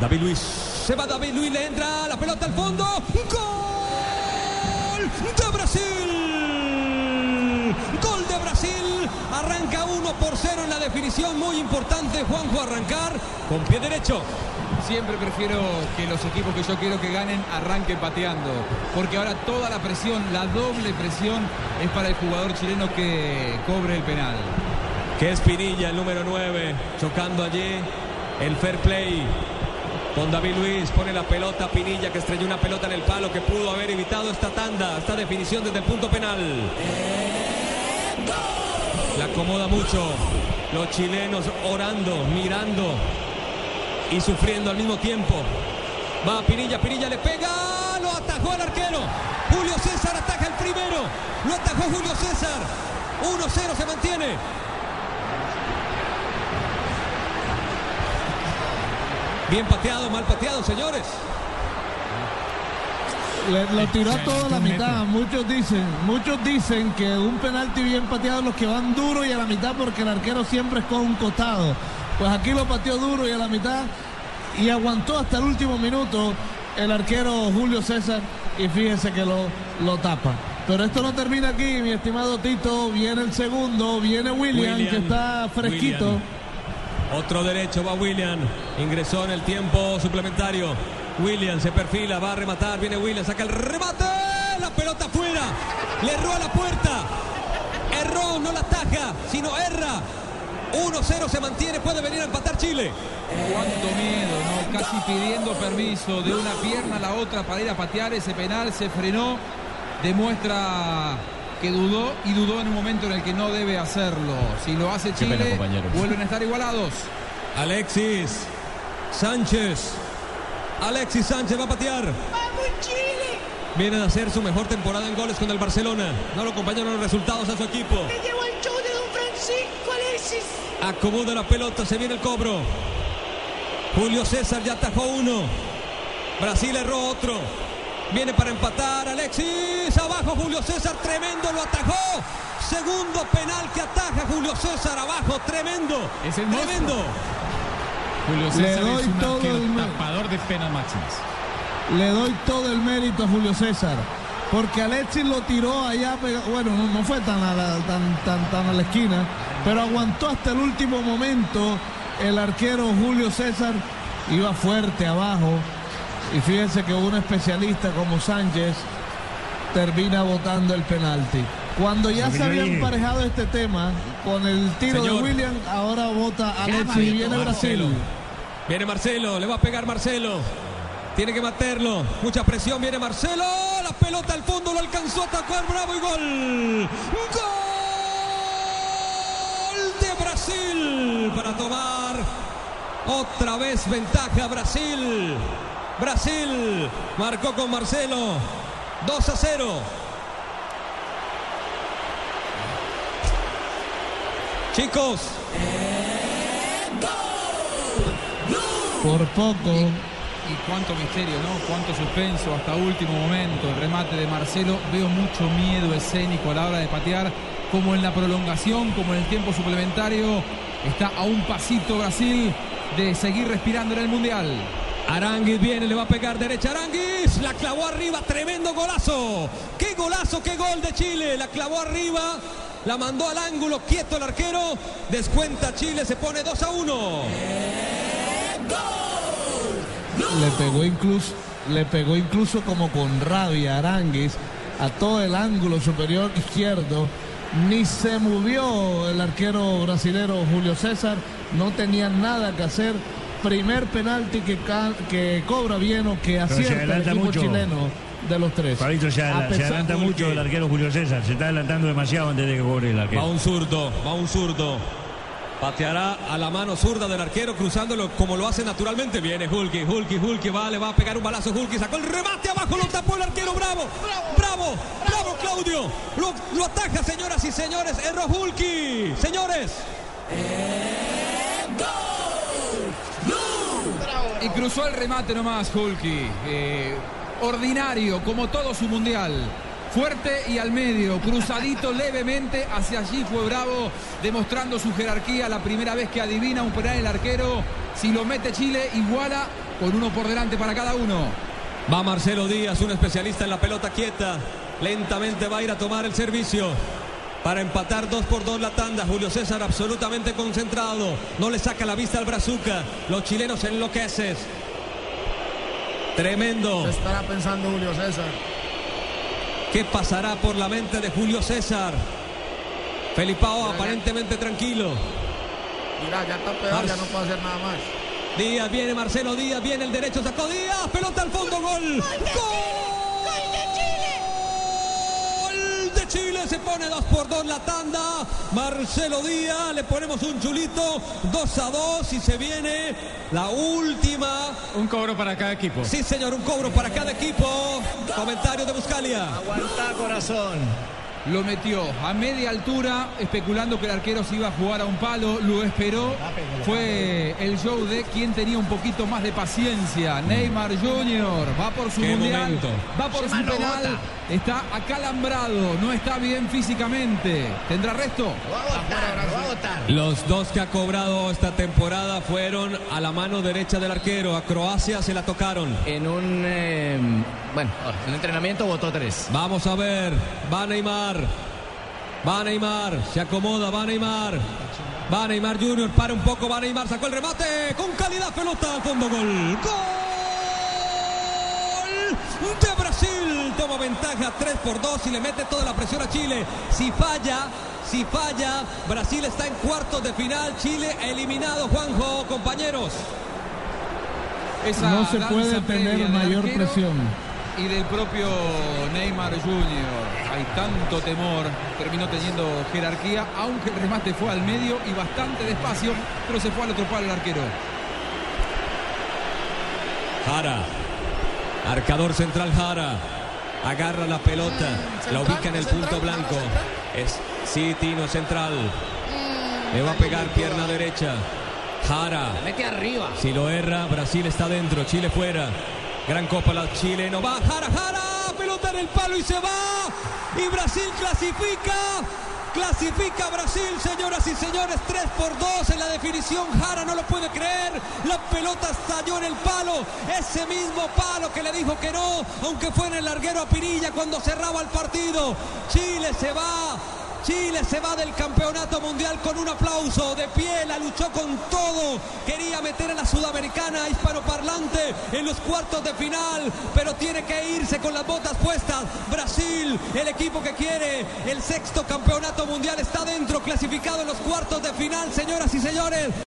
David Luis. Se va David Luis, le entra la pelota al fondo. ¡Gol de Brasil! ¡Gol de Brasil! Arranca 1 por 0 en la definición. Muy importante, Juanjo, arrancar con pie derecho. Siempre prefiero que los equipos que yo quiero que ganen arranquen pateando. Porque ahora toda la presión, la doble presión, es para el jugador chileno que cobre el penal. Que es Pinilla, el número 9, chocando allí el fair play. Con David Luis pone la pelota Pinilla que estrelló una pelota en el palo que pudo haber evitado esta tanda, esta definición desde el punto penal. La acomoda mucho. Los chilenos orando, mirando y sufriendo al mismo tiempo. Va Pinilla, Pinilla le pega, lo atajó el arquero. Julio César ataja el primero. Lo atajó Julio César. 1-0 se mantiene. Bien pateado, mal pateado, señores. Le, lo tiró a toda la mitad. Muchos dicen, muchos dicen que un penalti bien pateado los que van duro y a la mitad porque el arquero siempre es con un costado. Pues aquí lo pateó duro y a la mitad y aguantó hasta el último minuto el arquero Julio César y fíjense que lo, lo tapa. Pero esto no termina aquí, mi estimado Tito. Viene el segundo, viene William, William, que está fresquito. William. Otro derecho va William. Ingresó en el tiempo suplementario. William se perfila, va a rematar. Viene William, saca el remate. La pelota afuera. Le erró a la puerta. Erró, no la ataja, sino erra. 1-0 se mantiene, puede venir a empatar Chile. Cuánto miedo, ¿no? Casi pidiendo permiso de una pierna a la otra para ir a patear ese penal, se frenó, demuestra que dudó y dudó en un momento en el que no debe hacerlo. Si lo hace pena, Chile, vuelven a estar igualados. Alexis Sánchez. Alexis Sánchez va a patear. ¡Vamos, Chile! Viene a hacer su mejor temporada en goles con el Barcelona. No lo acompañaron los resultados a su equipo. ¡Te llevo al show de Don Francisco, Alexis! Acomoda la pelota, se viene el cobro. Julio César ya atajó uno. Brasil erró otro. Viene para empatar Alexis. Abajo Julio César, tremendo, lo atajó. Segundo penal que ataja Julio César abajo, tremendo. Es el tremendo. Julio Le César doy es un todo el tapador de penas máximas. Le doy todo el mérito a Julio César. Porque Alexis lo tiró allá, bueno, no, no fue tan a, la, tan, tan, tan a la esquina, pero aguantó hasta el último momento el arquero Julio César, iba fuerte abajo. Y fíjense que un especialista como Sánchez termina votando el penalti. Cuando ya se había emparejado este tema con el tiro Señor. de William, ahora vota Alexis y viene Brasil. Viene Marcelo, le va a pegar Marcelo. Tiene que matarlo. Mucha presión, viene Marcelo. La pelota al fondo, lo alcanzó a atacar Bravo y gol. Gol de Brasil para tomar otra vez ventaja Brasil. Brasil marcó con Marcelo. 2 a 0. Chicos, Por poco. Y cuánto misterio, ¿no? Cuánto suspenso hasta último momento. El remate de Marcelo. Veo mucho miedo escénico a la hora de patear. Como en la prolongación, como en el tiempo suplementario. Está a un pasito Brasil de seguir respirando en el Mundial. Aranguis viene, le va a pegar derecha Aranguis, la clavó arriba, tremendo golazo. Qué golazo, qué gol de Chile, la clavó arriba, la mandó al ángulo, quieto el arquero, descuenta Chile, se pone 2 a 1. Le pegó incluso, le pegó incluso como con rabia Aranguis a todo el ángulo superior izquierdo. Ni se movió el arquero brasilero Julio César, no tenía nada que hacer. Primer penalti que, que cobra bien o que acierta el equipo mucho. chileno de los tres. Se, adela- adelanta mucho el arquero Julio César. Se está adelantando demasiado antes de que cobre el Va arquero. un zurdo, va un zurdo. Pateará a la mano zurda del arquero cruzándolo como lo hace naturalmente. Viene Hulky, Hulky, Hulky va, le va a pegar un balazo. Hulky sacó el remate abajo, lo tapó el arquero. Bravo, bravo, bravo, Claudio. Lo, lo ataja, señoras y señores. Erró Hulky. Señores, Y cruzó el remate nomás, Hulky. Eh, ordinario, como todo su mundial. Fuerte y al medio, cruzadito levemente, hacia allí fue Bravo, demostrando su jerarquía. La primera vez que adivina un penal el arquero, Si lo mete Chile, iguala con uno por delante para cada uno. Va Marcelo Díaz, un especialista en la pelota quieta. Lentamente va a ir a tomar el servicio. Para empatar dos por dos la tanda. Julio César absolutamente concentrado. No le saca la vista al Brazuca. Los chilenos enloquecen. Tremendo. ¿Qué estará pensando Julio César? ¿Qué pasará por la mente de Julio César? Felipao Mira, ya- aparentemente tranquilo. Mira, ya está pegado, ya no puede hacer nada más. Díaz viene Marcelo Díaz, viene el derecho, sacó Díaz, pelota al fondo, gol. Gol de Chile, se pone 2 por 2 la tanda. Marcelo Díaz, le ponemos un chulito, 2 a 2 y se viene la última. Un cobro para cada equipo. Sí, señor, un cobro para cada equipo. Comentario de Buscalia. Aguanta corazón. Lo metió a media altura, especulando que el arquero se iba a jugar a un palo. Lo esperó. Fue el show de quien tenía un poquito más de paciencia. Neymar Jr. va por su Qué mundial. momento. Va por su penal. Está acalambrado. No está bien físicamente. ¿Tendrá resto? Lo va a votar, lo va a votar. Los dos que ha cobrado esta temporada fueron a la mano derecha del arquero. A Croacia se la tocaron. En un, eh, bueno, en un entrenamiento votó tres. Vamos a ver. Va Neymar. Va Neymar. Se acomoda. Va Neymar. Va Neymar Junior. Para un poco. Va Neymar. Sacó el remate. Con calidad. Pelota al fondo. Gol. Gol de Brasil. Toma ventaja 3 por 2 y le mete toda la presión a Chile. Si falla. Si falla, Brasil está en cuartos de final. Chile eliminado, Juanjo, compañeros. Esa No se puede tener mayor presión. Y del propio Neymar Jr. Hay tanto temor. Terminó teniendo jerarquía, aunque el remate fue al medio y bastante despacio, pero se fue al otro palo el arquero. Jara. Arcador central Jara. Agarra la pelota. La ubica en el punto blanco. Es sí, Tino central. Le va a pegar pierna derecha. Jara. Mete arriba. Si lo erra, Brasil está dentro, Chile fuera. Gran copa la chileno. Va Jara, Jara. Pelota en el palo y se va. Y Brasil clasifica. Clasifica Brasil, señoras y señores, 3 por 2 en la definición. Jara no lo puede creer. La pelota estalló en el palo. Ese mismo palo que le dijo que no, aunque fue en el larguero a Pirilla cuando cerraba el partido. Chile se va. Chile se va del campeonato mundial con un aplauso de pie, la luchó con todo, quería meter a la sudamericana hispanoparlante en los cuartos de final, pero tiene que irse con las botas puestas. Brasil, el equipo que quiere el sexto campeonato mundial está dentro, clasificado en los cuartos de final, señoras y señores.